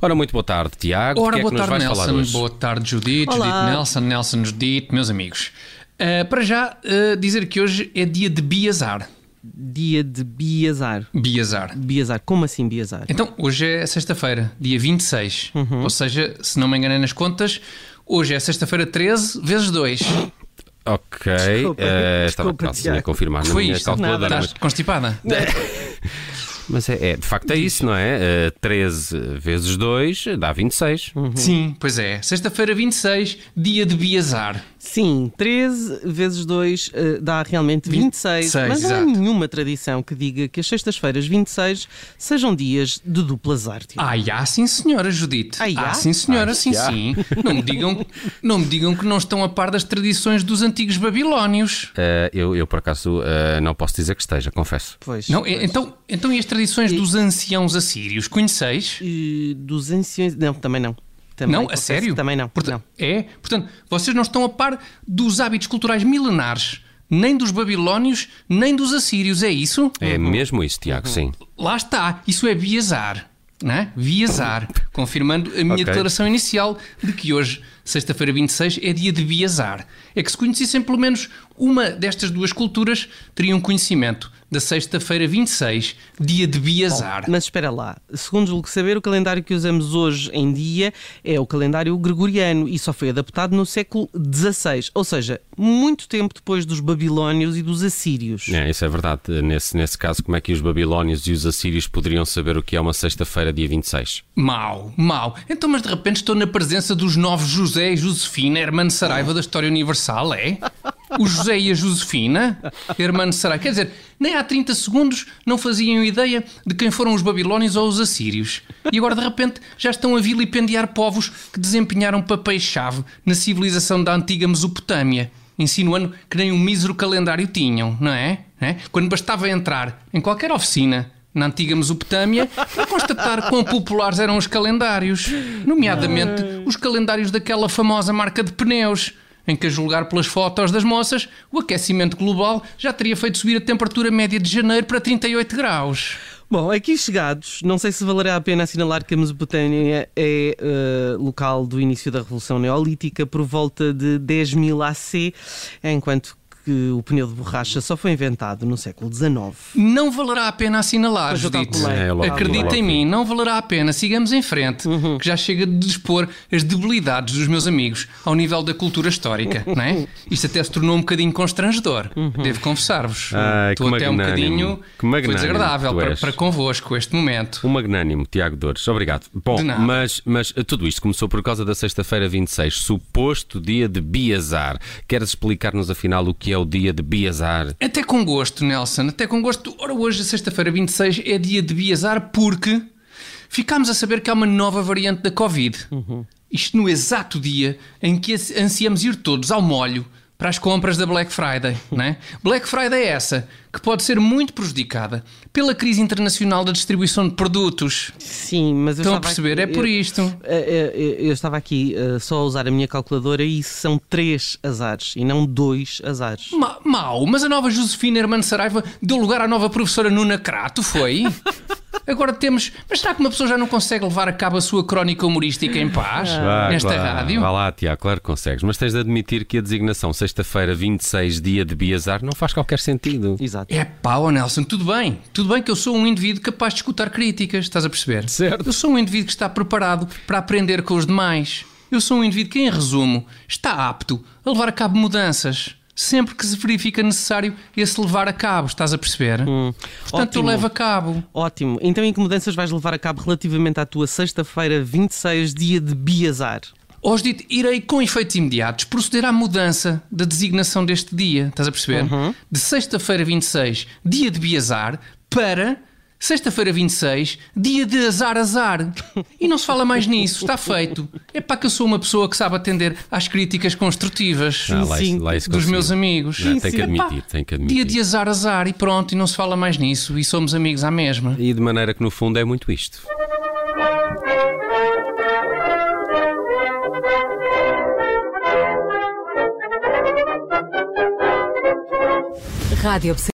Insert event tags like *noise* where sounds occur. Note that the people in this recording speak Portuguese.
Ora, muito boa tarde, Tiago. Ora, que é boa que nos tarde, Nelson. hoje? Boa tarde, Judite. Olá. Judite Nelson, Nelson Judite, meus amigos. Uh, para já, uh, dizer que hoje é dia de Biazar. Dia de Biazar. Biazar. Biazar, como assim Biazar? Então, hoje é sexta-feira, dia 26. Uhum. Ou seja, se não me enganei nas contas, hoje é sexta-feira 13 vezes 2. Ok, Desculpa, estava desculpa, quase a confirmar na Foi minha isto? calculadora, Estás mas, constipada? *laughs* mas é, é, de facto é isso, não é? Eh, 13 vezes 2 dá 26. Sim, pois é. Sexta-feira 26, dia de Biazar. Sim, 13 vezes 2 eh, dá realmente 26. 26, mas não há exato. nenhuma tradição que diga que as sextas-feiras 26 sejam dias de duplas artes. Ah, já, sim senhora, Judite. Ah, já? sim senhora, Ah, sim já. sim. Não me, digam, não me digam que não estão a par das tradições dos antigos babilónios. Eh, eu, eu, por acaso, eh, não posso dizer que esteja, confesso. Pois. Não, pois. então, então e as tradições dos anciãos assírios? Conheceis? Dos anciões. Não, também não. Também, não, a sério? Também não. Portanto, não. É? Portanto, vocês não estão a par dos hábitos culturais milenares, nem dos babilónios, nem dos assírios, é isso? É mesmo isso, Tiago, sim. Lá está, isso é biazar. Não é? Biazar. Confirmando a minha Ok. declaração inicial de que hoje, sexta-feira 26, é dia de biazar. É que se conhecessem pelo menos uma destas duas culturas, teriam conhecimento da sexta-feira 26, dia de biazar. Mas espera lá, segundo julgo saber, o calendário que usamos hoje em dia é o calendário gregoriano e só foi adaptado no século XVI, ou seja, muito tempo depois dos babilónios e dos assírios. É, isso é verdade. Nesse, nesse caso, como é que os babilónios e os assírios poderiam saber o que é uma sexta-feira, dia 26? Mau, mau. Então, mas de repente estou na presença dos novos José e Josefina, Hermano Saraiva da História Universal, é? O José e a Josefina, Hermano Saraiva. Quer dizer, nem há 30 segundos não faziam ideia de quem foram os babilónios ou os assírios. E agora, de repente, já estão a vilipendiar povos que desempenharam papéis-chave na civilização da antiga Mesopotâmia, insinuando que nem um mísero calendário tinham, não é? Não é? Quando bastava entrar em qualquer oficina na antiga Mesopotâmia para constatar quão populares eram os calendários, nomeadamente os calendários daquela famosa marca de pneus, em que, a julgar pelas fotos das moças, o aquecimento global já teria feito subir a temperatura média de janeiro para 38 graus. Bom, aqui chegados, não sei se valerá a pena assinalar que a Mesopotâmia é eh, local do início da Revolução Neolítica por volta de 10.000 AC, enquanto que o pneu de borracha só foi inventado no século XIX. Não valerá a pena assinalar, Judite. É, logo- Acredita em mim, não valerá a pena. Sigamos em frente, que já chega de dispor as debilidades dos meus amigos ao nível da cultura histórica, *laughs* não é? Isto até se tornou um bocadinho constrangedor, devo confessar-vos. Estou que até um bocadinho. Que Foi desagradável para, para convosco este momento. Um magnânimo, Tiago Dores. Obrigado. Bom, De nada. mas, mas tudo isto começou por causa da sexta-feira 26, suposto dia de Biazar. Queres explicar-nos afinal o que é o dia de Biazar? Até com gosto, Nelson, até com gosto. Ora, hoje, sexta-feira 26, é dia de Biazar porque ficámos a saber que há uma nova variante da Covid. Isto no exato dia em que ansiamos ir todos ao molho para as compras da Black Friday, não é? Black Friday é essa, que pode ser muito prejudicada pela crise internacional da distribuição de produtos. Sim, mas eu Estão a perceber? aqui- É por eu- isto. Eh, eh, Eu estava aqui eh, só a usar a minha calculadora e são três azares e não dois azares. Ma- Mau, mas a nova Josefina Hermano Saraiva deu lugar à nova professora Nuna Crato, foi? *laughs* Agora temos. Mas será que uma pessoa já não consegue levar a cabo a sua crónica humorística em paz? Vá, nesta vá, rádio? Vá lá, Tiago, claro que consegues. Mas tens de admitir que a designação sexta-feira 26, dia de Biazar, não faz qualquer sentido. Exato. É pá, ó Nelson, tudo bem. Tudo bem que eu sou um indivíduo capaz de escutar críticas, estás a perceber? Certo. Eu sou um indivíduo que está preparado para aprender com os demais. Eu sou um indivíduo que, em resumo, está apto a levar a cabo mudanças. Sempre que se verifica necessário esse levar a cabo, estás a perceber? Portanto, eu ótimo. levo a cabo. Ótimo. Então, em que mudanças vais levar a cabo relativamente à tua sexta-feira 26, dia de Biazar? Hoje irei com efeitos imediatos proceder à mudança da designação deste dia, estás a perceber? De sexta-feira 26, dia de Biazar, para sexta-feira 26, dia de azar azar. E não se fala mais nisso, está feito. É para que eu sou uma pessoa que sabe atender às críticas construtivas Ah, lá, sim, isso- lá isso dos conseguiu. meus amigos. Não, tem que Epá, admitir, tem que admitir. Dia de azar azar e pronto, e não se fala mais nisso, e somos amigos à mesma. E de maneira que no fundo é muito isto. Rádio